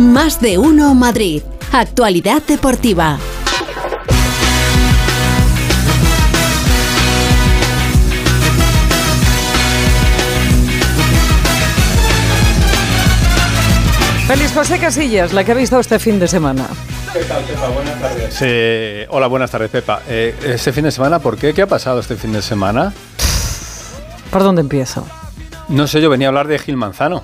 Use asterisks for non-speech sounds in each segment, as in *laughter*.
Más de uno Madrid. Actualidad deportiva. Feliz José Casillas, la que ha visto este fin de semana. ¿Qué tal, Pepa? Buenas tardes. Sí, hola, buenas tardes, Pepa. Eh, ¿Este fin de semana por qué? ¿Qué ha pasado este fin de semana? ¿Por dónde empiezo? No sé, yo venía a hablar de Gil Manzano.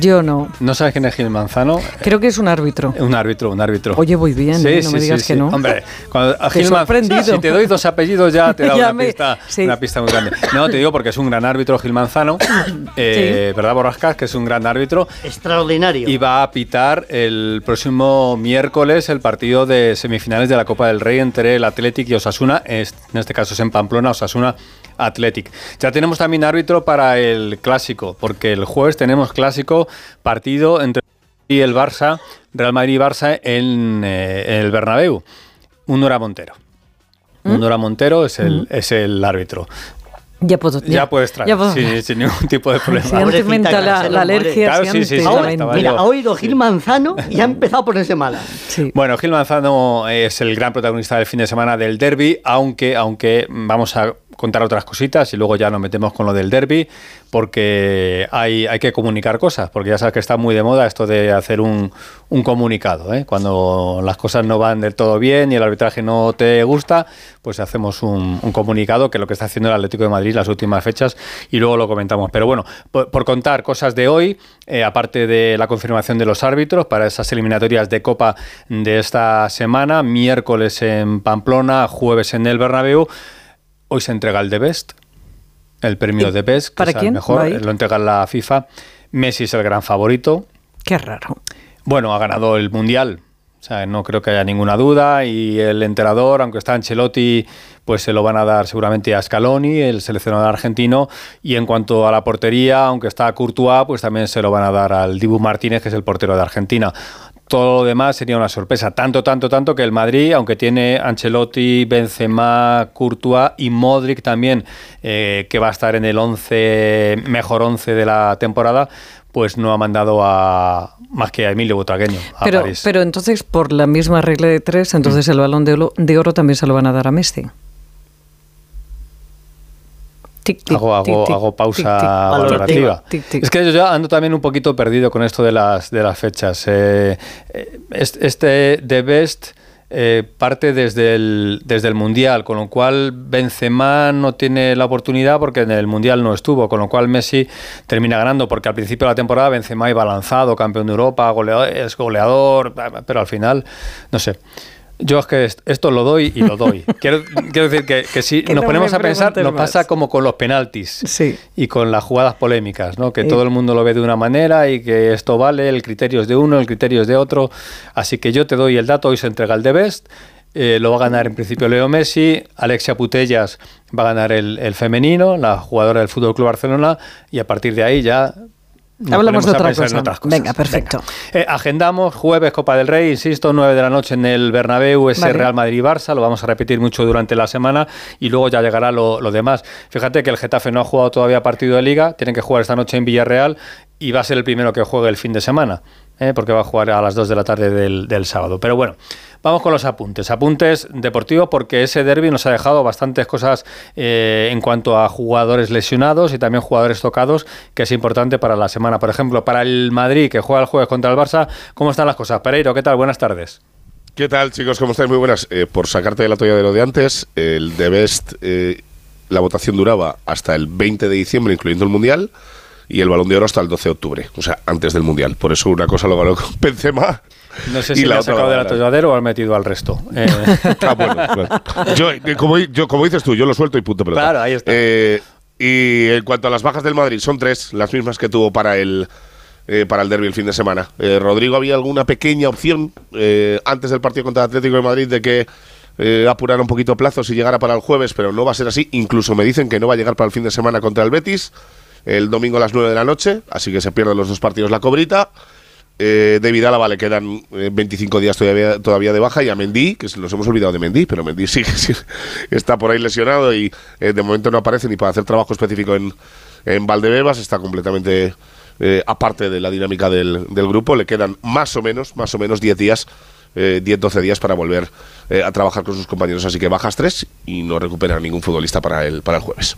Yo no. ¿No sabes quién es Gil Manzano? Creo que es un árbitro. Un árbitro, un árbitro. Oye, voy bien, ¿eh? no me digas que no. Hombre, cuando a Gil Manzano, si te doy dos apellidos ya te *laughs* da una, pista, una pista muy grande. No, te digo porque es un gran árbitro Gil Manzano, *coughs* eh, ¿verdad, Borrascas? Que es un gran árbitro. Extraordinario. Y va a pitar el próximo miércoles el partido de semifinales de la Copa del Rey entre el Athletic y Osasuna. En este caso es en Pamplona, Osasuna Athletic. Ya tenemos también árbitro para el clásico, porque el jueves tenemos clásico partido entre el Barça, Real Madrid y Barça en, eh, el Bernabéu. Unora Montero. ¿Mm? Unora Montero es el, ¿Mm? es el árbitro. Ya, puedo, ya, puedes traer, sin, ningún tipo de *laughs* problema. Si la, la, alergia. Claro, sí, sí, mira, ha oído Gil Manzano y ha empezado a ponerse mala. Bueno, Gil Manzano es el gran protagonista del fin de semana del derby, aunque, aunque vamos a contar otras cositas y luego ya nos metemos con lo del derby, porque hay, hay que comunicar cosas, porque ya sabes que está muy de moda esto de hacer un, un comunicado. ¿eh? Cuando las cosas no van del todo bien y el arbitraje no te gusta, pues hacemos un, comunicado, que es lo que está haciendo el Atlético de Madrid las últimas fechas, y luego lo comentamos. Pero bueno, por, contar cosas de hoy, eh, aparte de la confirmación de los árbitros para esas eliminatorias de Copa de esta semana, miércoles en Pamplona, jueves en el Bernabéu, Hoy se entrega el The Best, el premio de Best, que ¿Para es quién? mejor, lo entrega la FIFA. Messi es el gran favorito. Qué raro. Bueno, ha ganado el Mundial, o sea, no creo que haya ninguna duda. Y el enterador, aunque está Ancelotti, pues se lo van a dar seguramente a Scaloni, el seleccionador argentino. Y en cuanto a la portería, aunque está Courtois, pues también se lo van a dar al Dibu Martínez, que es el portero de Argentina todo lo demás sería una sorpresa. Tanto, tanto, tanto que el Madrid, aunque tiene Ancelotti, Benzema, Courtois y Modric también, eh, que va a estar en el 11, mejor 11 de la temporada, pues no ha mandado a más que a Emilio Butragueño a pero, París. Pero entonces, por la misma regla de tres, entonces mm. el balón de oro también se lo van a dar a Messi hago, pausa valorativa. Es que yo ya ando también un poquito perdido con esto de las, de las fechas. Eh, eh, este The Best eh, parte desde el, desde el Mundial, con lo cual Benzema no tiene la oportunidad porque en el Mundial no estuvo, con lo cual Messi termina ganando, porque al principio de la temporada Benzema iba lanzado, campeón de Europa, goleador, es goleador, pero al final, no sé. Yo es que esto lo doy y lo *laughs* doy. Quiero, decir que, si nos ponemos a pensar, nos pasa como con los penaltis y con las jugadas polémicas, ¿no? que todo el mundo lo ve de una manera y que esto vale, el criterio es de uno, el criterio es de otro. Así que yo te doy el dato, hoy se entrega el de Best, eh, lo va a ganar en principio Leo Messi, Alexia Putellas va a ganar el, el femenino, la jugadora del Fútbol Club Barcelona, y a partir de ahí ya Hablamos de otra cosa. Venga, perfecto. Eh, agendamos jueves Copa del Rey, insisto, 9 de la noche en el Bernabéu, ese Real Madrid-Barça, lo vamos a repetir mucho durante la semana y luego ya llegará lo, lo, demás. Fíjate que el Getafe no ha jugado todavía partido de liga, tienen que jugar esta noche en Villarreal y va a ser el primero que juegue el fin de semana. ¿eh? porque va a jugar a las 2 de la tarde del, sábado. Pero bueno, vamos con los apuntes. Apuntes deportivos porque ese derby nos ha dejado bastantes cosas eh, en cuanto a jugadores lesionados y también jugadores tocados, que es importante para la semana. Por ejemplo, para el Madrid, que juega el jueves contra el Barça, ¿cómo están las cosas? Pereiro, ¿qué tal? Buenas tardes. ¿Qué tal, chicos? ¿Cómo estáis? Muy buenas. Eh, por sacarte de la toalla de lo de antes, el de Best, la votación duraba hasta el 20 de diciembre, incluyendo el Mundial y el Balón de Oro hasta el 12 de octubre, o sea, antes del Mundial. Por eso una cosa lo ganó con *laughs* Benzema. No sé si la ha sacado del atolladero o ha metido al resto. *laughs* Eh. ah, bueno, Yo, como, yo, como dices tú, yo lo suelto y punto pelota. Claro, ahí está. Eh, y en cuanto a las bajas del Madrid, son tres, las mismas que tuvo para el, eh, para el derby el fin de semana. Rodrigo, había alguna pequeña opción antes del partido contra el Atlético de Madrid de que apurara un poquito plazos y llegara para el jueves, pero no va a ser así. Incluso me dicen que no va a llegar para el fin de semana contra el Betis el domingo a las 9 de la noche, así que se pierden los dos partidos la cobrita. Eh, David Álava le quedan 25 eh, días todavía, todavía de baja y a Mendy, que nos hemos olvidado de Mendy, pero Mendy sí, *laughs* sí está por ahí lesionado y eh, de momento no aparece ni para hacer trabajo específico en, en Valdebebas, está completamente eh, aparte de la dinámica del, del, grupo, le quedan más o menos, más o menos 10 días, 10-12 días para volver a trabajar con sus compañeros. Así que bajas tres y no recupera ningún futbolista para el, para el jueves.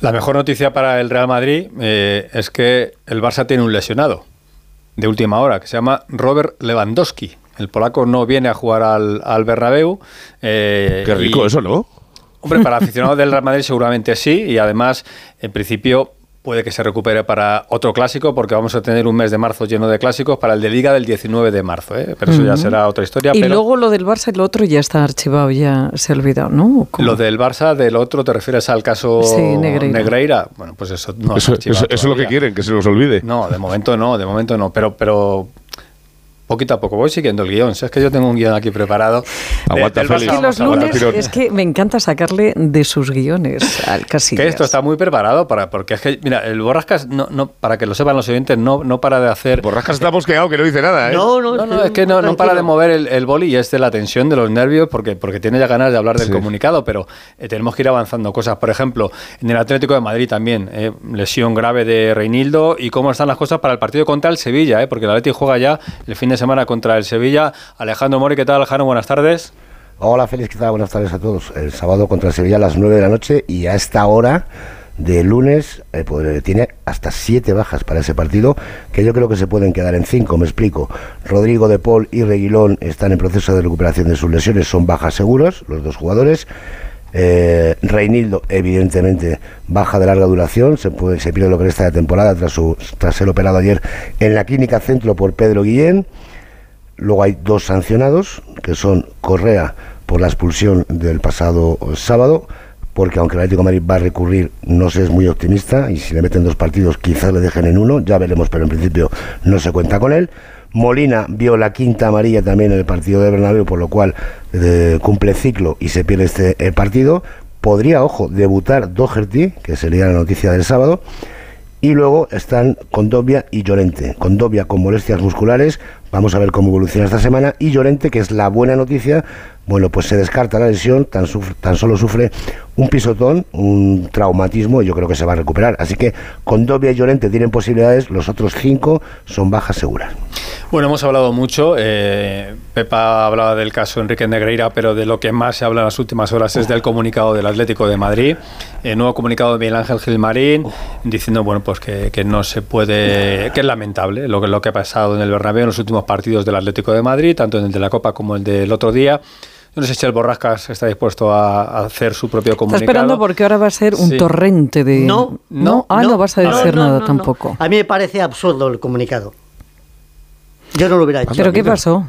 La mejor noticia para el Real Madrid es que el Barça tiene un lesionado de última hora que se llama Robert Lewandowski. El polaco no viene a jugar al, al Bernabéu. Qué rico eso, ¿no? Hombre, para *laughs* aficionados del Real Madrid seguramente sí, y además, en principio, puede que se recupere para otro clásico, porque vamos a tener un mes de marzo lleno de clásicos para el de Liga del 19 de marzo, ¿eh? pero eso ya será otra historia. Y luego lo del Barça y lo otro ya está archivado, ya se ha olvidado, ¿no? Lo del Barça, del otro, ¿te refieres al caso Negreira? Bueno, pues eso no eso, eso, es lo que quieren, que se nos olvide. No, de momento no, de momento no, pero, pero poquito a poco voy siguiendo el guion. Si es que yo tengo un guion aquí preparado. Aguanta, Félix. Es los lunes es que me encanta sacarle de sus guiones al casi. *laughs* Que esto está muy preparado para, porque es que, mira, el Borrascas, no, no, para que lo sepan los oyentes, no, no para de hacer. Borrascas está mosqueado, que no dice nada, ¿eh? No, no, no, es que no, no para de mover el, el, boli y es de la tensión, de los nervios, porque, porque tiene ya ganas de hablar del comunicado, pero eh, tenemos que ir avanzando cosas. Por ejemplo, en el Atlético de Madrid también, eh, lesión grave de Reinildo y cómo están las cosas para el partido contra el Sevilla, eh, porque el Atlético juega ya el fin de semana contra el Sevilla. Alejandro Mori, ¿qué tal, Alejandro? Buenas tardes. Hola, Félix, ¿qué tal? Buenas tardes a todos. El sábado contra el Sevilla a las 9 de la noche y a esta hora de lunes eh, pues, tiene hasta siete bajas para ese partido, que yo creo que se pueden quedar en cinco, me explico. Rodrigo de Paul y Reguilón están en proceso de recuperación de sus lesiones, son bajas seguros, los dos jugadores. Eh, Reinildo, evidentemente, baja de larga duración, se, puede, se pierde lo que resta de temporada tras, su, tras ser operado ayer en la clínica centro por Pedro Guillén. Luego hay dos sancionados, que son Correa por la expulsión del pasado sábado, porque aunque el Atlético de Madrid va a recurrir, no se es muy optimista, y si le meten dos partidos quizás le dejen en uno, ya veremos, pero en principio no se cuenta con él. Molina vio la quinta amarilla también en el partido de Bernabéu, por lo cual eh, cumple ciclo y se pierde este eh, partido. Podría, ojo, debutar Doherty, que sería la noticia del sábado. Y luego están Condovia y Llorente. Condovia con molestias musculares, vamos a ver cómo evoluciona esta semana. Y Llorente, que es la buena noticia, bueno, pues se descarta la lesión, tan, tan solo sufre un pisotón, un traumatismo, y yo creo que se va a recuperar. Así que con Dobia y Llorente tienen posibilidades, los otros cinco son bajas seguras. Bueno, hemos hablado mucho. Eh, Pepa hablaba del caso Enrique Negreira, pero de lo que más se habla en las últimas horas es del comunicado del Atlético de Madrid. El nuevo comunicado de Miguel Ángel Gilmarín, diciendo bueno, pues que, que, no se puede, que es lamentable lo que, lo que ha pasado en el Bernabéu en los últimos partidos del Atlético de Madrid, tanto en el de la Copa como el del otro día. Yo no sé si el Borrascas está dispuesto a, hacer su propio comunicado. Está esperando porque ahora va a ser un torrente de... No, no, Ah, no, vas a decir nada tampoco. A mí me parece absurdo el comunicado. Yo no lo hubiera hecho. ¿Pero qué pasó?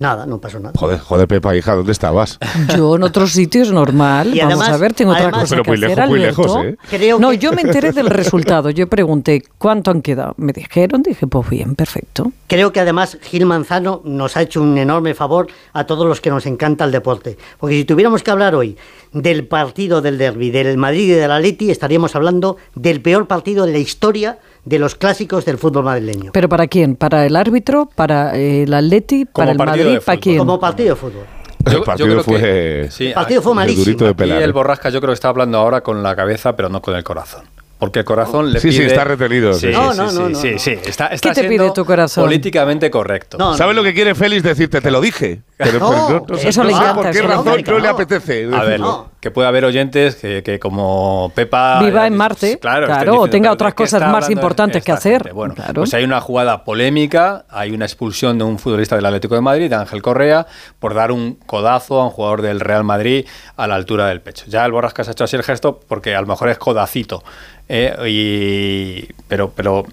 Nada, no pasó nada. Joder, joder, Pepa, hija, ¿dónde estabas? *laughs* Yo en otros sitios normal. Y Vamos a ver, tengo otra cosa pero que muy hacer, lejos, muy lejos, ¿eh? no, yo me enteré del *laughs* resultado. Yo pregunté, ¿cuánto han quedado? Me dijeron, dije, pues bien, perfecto. Creo que además Gil Manzano nos ha hecho un enorme favor a todos los que nos encanta el deporte. Porque si tuviéramos que hablar hoy del partido del derby, del Madrid y del Atleti, estaríamos hablando del peor partido de la historia de los clásicos del fútbol madrileño. ¿Pero para quién? ¿Para el árbitro? ¿Para el Atleti? ¿Para el Madrid? ¿Para quién? Como partido de fútbol. el partido fue, el partido fue malísimo. De y el Borrasca yo creo que está hablando ahora con la cabeza, pero no con el corazón. Porque el corazón le sí, pide... Sí, está retenido. Sí, no, sí, no, no, sí, sí, Está, está ¿Qué te pide tu corazón? políticamente correcto. ¿Sabes lo que quiere Félix decirte? Te lo dije. *laughs* Pero, no, no, eso le encanta. ¿Por qué razón no, le apetece? A ver, que puede haber oyentes que, que como Pepa... Viva en Marte, claro, claro o tenga otras cosas más importantes que hacer. Bueno, claro. pues hay una jugada polémica, hay una expulsión de un futbolista del Atlético de Madrid, de Ángel Correa, por dar un codazo a un jugador del Real Madrid a la altura del pecho. Ya el Borrascas ha hecho así el gesto porque a lo mejor es codacito. Eh, y, pero, pero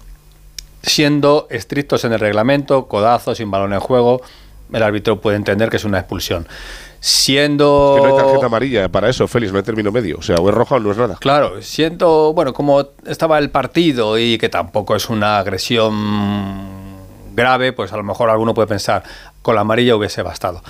siendo estrictos en el reglamento, codazo, sin balón en juego, el árbitro puede entender que es una expulsión. Siendo. Es que no hay tarjeta amarilla para eso, Félix, no hay término medio. O sea, o es roja o no es nada. Claro, siendo, bueno, como estaba el partido y que tampoco es una agresión grave, pues a lo mejor alguno puede pensar, con la amarilla hubiese bastado.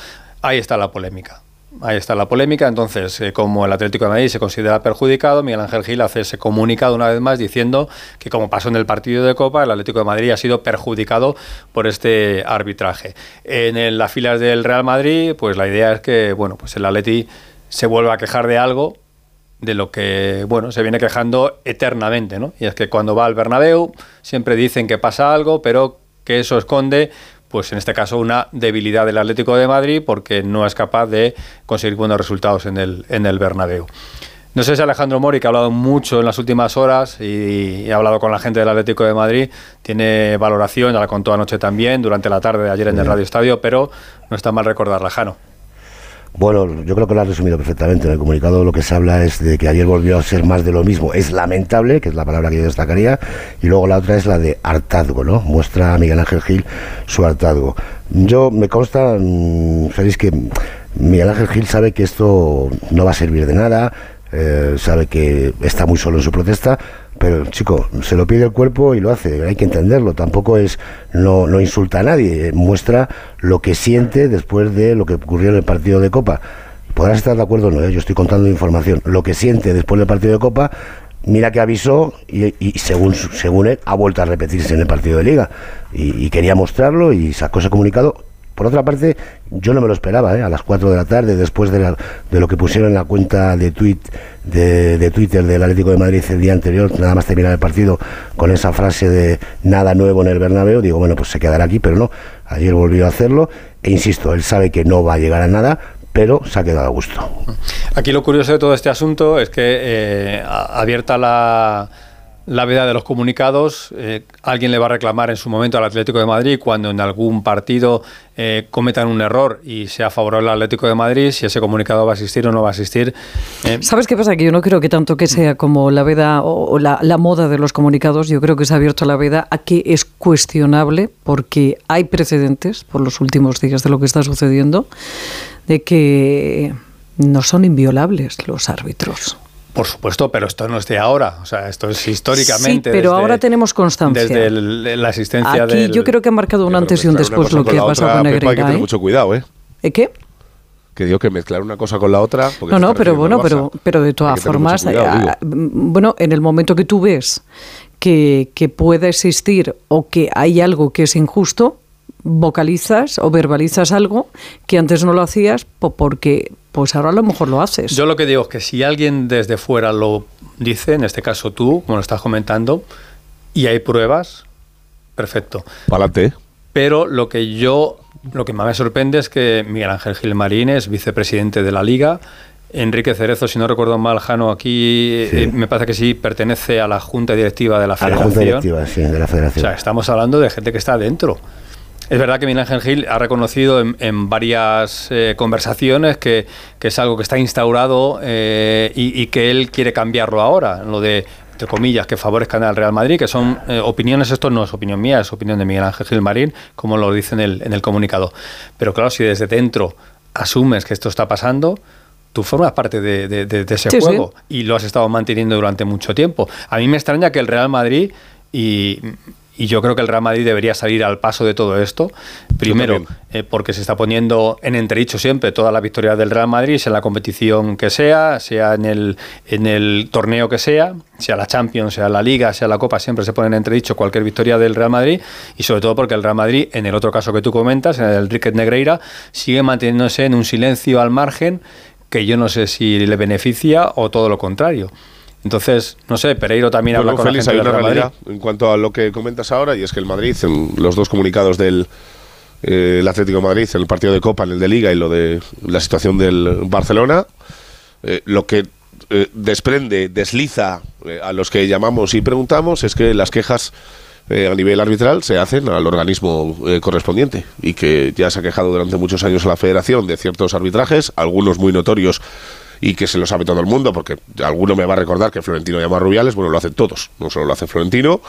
Ahí está la polémica. Ahí está la polémica. Entonces, eh, como el Atlético de Madrid se considera perjudicado, Miguel Ángel Gil hace ese comunicado una vez más diciendo que, como pasó en el partido de Copa, el Atlético de Madrid ha sido perjudicado por este arbitraje. En, las filas del Real Madrid, pues la idea es que, bueno, pues el Atleti se vuelva a quejar de algo de lo que bueno se viene quejando eternamente, ¿no? Y es que cuando va al Bernabéu siempre dicen que pasa algo, pero que eso esconde pues en este caso una debilidad del Atlético de Madrid porque no es capaz de conseguir buenos resultados en el, en el Bernabéu. No sé si Alejandro Mori, que ha hablado mucho en las últimas horas y, ha hablado con la gente del Atlético de Madrid, tiene valoración, ya la contó anoche también, durante la tarde de ayer en el Radio Estadio, pero no está mal recordarla, Jano. Bueno, yo creo que lo has resumido perfectamente. En el comunicado lo que se habla es de que ayer volvió a ser más de lo mismo. Es lamentable, que es la palabra que yo destacaría. Y luego la otra es la de hartazgo, ¿no? Muestra a Miguel Ángel Gil su hartazgo. Yo me consta, mm, sabéis que Miguel Ángel Gil sabe que esto no va a servir de nada, eh, sabe que está muy solo en su protesta, pero chico, se lo pide el cuerpo y lo hace, hay que entenderlo, tampoco es, no, no insulta a nadie, muestra lo que siente después de lo que ocurrió en el partido de Copa. Podrás estar de acuerdo o no, ¿eh? yo estoy contando información, lo que siente después del partido de Copa, mira que avisó y, según, según él ha vuelto a repetirse en el partido de liga y, y quería mostrarlo y sacó ese comunicado por otra parte, yo no me lo esperaba, ¿eh? a las 4 de la tarde, después de, lo que pusieron en la cuenta de, Twitter del Atlético de Madrid el día anterior, nada más terminar el partido, con esa frase de nada nuevo en el Bernabéu, digo, bueno, pues se quedará aquí, pero no, ayer volvió a hacerlo, e insisto, él sabe que no va a llegar a nada, pero se ha quedado a gusto. Aquí lo curioso de todo este asunto es que eh, abierta la la veda de los comunicados. Eh, alguien le va a reclamar en su momento al Atlético de Madrid cuando en algún partido eh, cometan un error y sea favorable al Atlético de Madrid, si ese comunicado va a existir o no va a existir. Eh. ¿Sabes qué pasa? Que yo no creo que tanto que sea como la veda o, la, la, moda de los comunicados, yo creo que se ha abierto la veda a que es cuestionable porque hay precedentes por los últimos días de lo que está sucediendo de que no son inviolables los árbitros. Por supuesto, pero esto no es de ahora, o sea, esto es históricamente. Sí, pero ahora tenemos constancia. Desde la existencia Aquí yo creo que ha marcado un antes y un después lo que ha pasado con Negreira. Hay que tener ¿eh? mucho cuidado, ¿eh? ¿Eh qué? que digo que mezclar una cosa con la otra. No, no, pero bueno, pero, pero de todas formas, eh, bueno, en el momento que tú ves que, que puede existir o que hay algo que es injusto, vocalizas o verbalizas algo que antes no lo hacías porque pues ahora a lo mejor lo haces. Yo lo que digo es que si alguien desde fuera lo dice, en este caso tú, como lo estás comentando, y hay pruebas, perfecto. Pa'lante. Pero lo que yo, lo que más me sorprende es que Miguel Ángel Gil es vicepresidente de la Liga, Enrique Cerezo, si no recuerdo mal, Jano, aquí eh, me parece que sí pertenece a la junta directiva de la Federación. A la junta directiva, sí, de la Federación. O sea, estamos hablando de gente que está dentro. Es verdad que Miguel Ángel Gil ha reconocido en, varias eh, conversaciones que, es algo que está instaurado eh, y, que él quiere cambiarlo ahora, lo de entre comillas, que favorezcan al Real Madrid, que son eh, opiniones, esto no es opinión mía, es opinión de Miguel Ángel Gil Marín, como lo dice en el, en el comunicado. Pero claro, si desde dentro asumes que esto está pasando, tú formas parte de, ese juego y lo has estado manteniendo durante mucho tiempo. A mí me extraña que el Real Madrid y y yo creo que el Real Madrid debería salir al paso de todo esto. Primero, eh, porque se está poniendo en entredicho siempre toda la victoria del Real Madrid, sea en la competición que sea, sea en el, en el torneo que sea, sea la Champions, sea la Liga, sea la Copa, siempre se pone en entredicho cualquier victoria del Real Madrid. Y sobre todo porque el Real Madrid, en el otro caso que tú comentas, en el Riquet Negreira, sigue manteniéndose en un silencio al margen que yo no sé si le beneficia o todo lo contrario. Entonces, no sé, Pereiro también habla con Félix, hay una realidad en cuanto a lo que comentas ahora, y es que el Madrid, en los dos comunicados del eh, Atlético de Madrid, en el partido de Copa, en el de Liga y lo de la situación del Barcelona, eh, lo que eh, desprende, desliza a los que llamamos y preguntamos es que las quejas a nivel arbitral se hacen al organismo correspondiente y que ya se ha quejado durante muchos años a la federación de ciertos arbitrajes, algunos muy notorios y que se lo sabe todo el mundo, porque alguno me va a recordar que Florentino llama a Rubiales, bueno, lo hacen todos, no solo lo hace Florentino,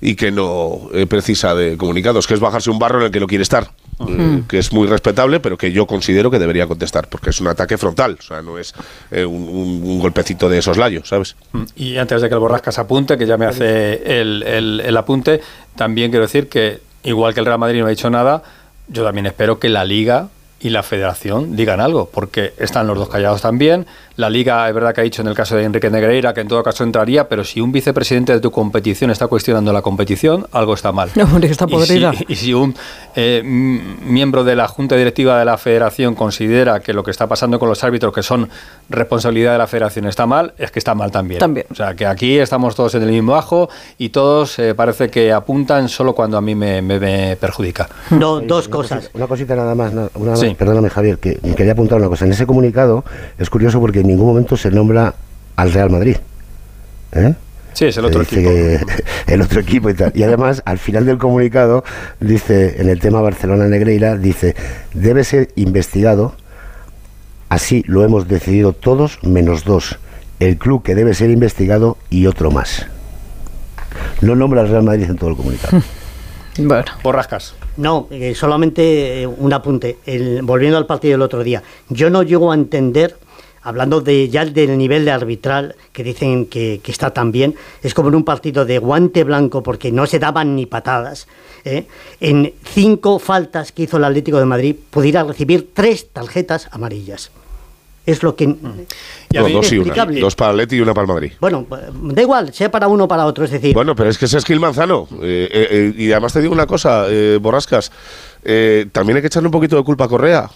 y que no eh, precisa de comunicados, que es bajarse un barro en el que no quiere estar, eh, que es muy respetable, pero que yo considero que debería contestar, porque es un ataque frontal, o sea, no es eh, un, golpecito de soslayo, ¿sabes? Y antes de que el Borrascas apunte, que ya me hace el, el, el apunte, también quiero decir que, igual que el Real Madrid no ha dicho nada, yo también espero que la Liga y la federación digan algo, porque están los dos callados también. La liga, es verdad que ha dicho en el caso de Enrique Negreira que en todo caso entraría, pero si un vicepresidente de tu competición está cuestionando la competición, algo está mal. *laughs* No, está podrida. Y si, un eh, miembro de la junta directiva de la federación considera que lo que está pasando con los árbitros, que son responsabilidad de la federación, está mal, es que está mal también. También. O sea, que aquí estamos todos en el mismo ajo y todos eh, parece que apuntan solo cuando a mí me, perjudica. No, dos cosas. una cosita nada más, perdóname Javier, que quería apuntar una cosa. En ese comunicado es curioso porque en ningún momento se nombra al Real Madrid. ¿eh? Sí, es el otro equipo. *laughs* el otro equipo y tal. Y además, al final del comunicado, dice, en el tema Barcelona-Negreira, dice, debe ser investigado, así lo hemos decidido todos, menos dos. El club que debe ser investigado y otro más. No nombra al Real Madrid en todo el comunicado. *laughs* bueno. Borrascas. No, eh, solamente eh, un apunte. volviendo al partido del otro día, yo no llego a entender, hablando de ya del nivel de arbitral que dicen que, está tan bien, es como en un partido de guante blanco porque no se daban ni patadas. ¿eh? En cinco faltas que hizo el Atlético de Madrid pudiera recibir tres tarjetas amarillas es lo que... Mm. dos y una. Dos para Leti y una para el Madrid. Bueno, da igual, sea para uno o para otro, es decir... Bueno, pero es que ese es Gil Manzano. Eh, eh, eh, y además te digo una cosa, Borrascas, también hay que echarle un poquito de culpa a Correa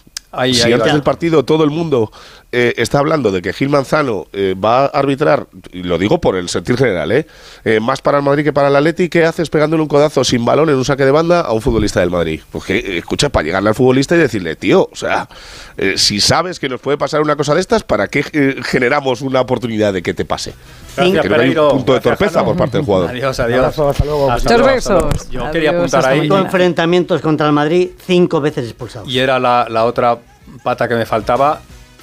si antes del partido todo el mundo eh, está hablando de que Gil Manzano eh, va a arbitrar, y lo digo por el sentir general, eh, más para el Madrid que para el Atleti, ¿qué haces pegándole un codazo sin balón en un saque de banda a un futbolista del Madrid? Porque, escucha, para llegarle al futbolista y decirle, tío, o sea, si sabes que nos puede pasar una cosa de estas, ¿para qué generamos una oportunidad de que te pase? Creo que hay un punto de torpeza por parte del jugador. *laughs* Adiós, adiós. Hasta luego. Yo quería apuntar ahí. Cinco enfrentamientos contra el Madrid, cinco veces expulsados. Y era la, la otra pata que me faltaba,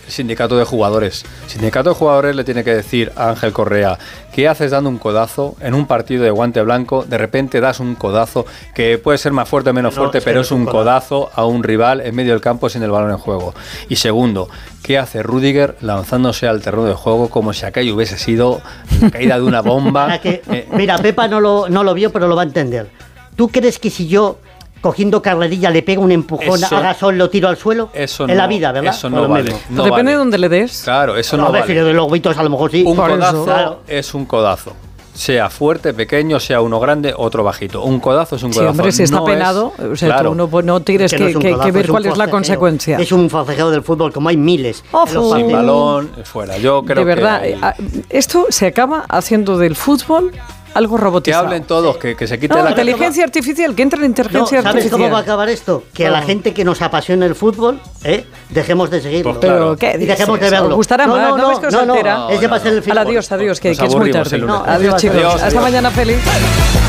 el sindicato de jugadores. El sindicato de jugadores le tiene que decir a Ángel Correa, ¿qué haces dando un codazo en un partido de guante blanco? De repente das un codazo que puede ser más fuerte o menos fuerte, pero es un codazo a un rival en medio del campo sin el balón en juego. Y segundo, ¿qué hace Rudiger lanzándose al terreno de juego como si aquello hubiese sido la caída de una bomba? *laughs* Eh, mira, Pepa no lo, no lo vio, pero lo va a entender. ¿Tú crees que si yo cogiendo carrerilla le pega un empujón a Gasol, lo tiro al suelo. Eso en la vida, ¿verdad? Eso no vale. Depende de donde le des. Claro, eso no, no vale. de los huitos a lo mejor sí. Un codazo es un codazo. Sea fuerte, pequeño, sea uno grande, otro bajito. Un codazo es un codazo. Sí, hombre, si está penado, o sea, claro. tú no, tienes que, ver cuál es la consecuencia. Es un forcejeo del fútbol, como hay miles. Sin balón, fuera. Yo creo de verdad, eh, esto se acaba haciendo del fútbol algo robotizado. Que hablen todos, que, que se quite la inteligencia artificial, que entre la inteligencia ¿sabes artificial. ¿Sabes cómo va a acabar esto? Que a la gente que nos apasiona el fútbol, ¿eh? dejemos de seguirlo. Pues claro. ¿qué y dejemos de verlo. ¿Os gustará no, más? ¿No, ves que os altera? Es que va a ser el Adiós, adiós, que, que es muy tarde. Adiós, chicos. Hasta mañana, feliz.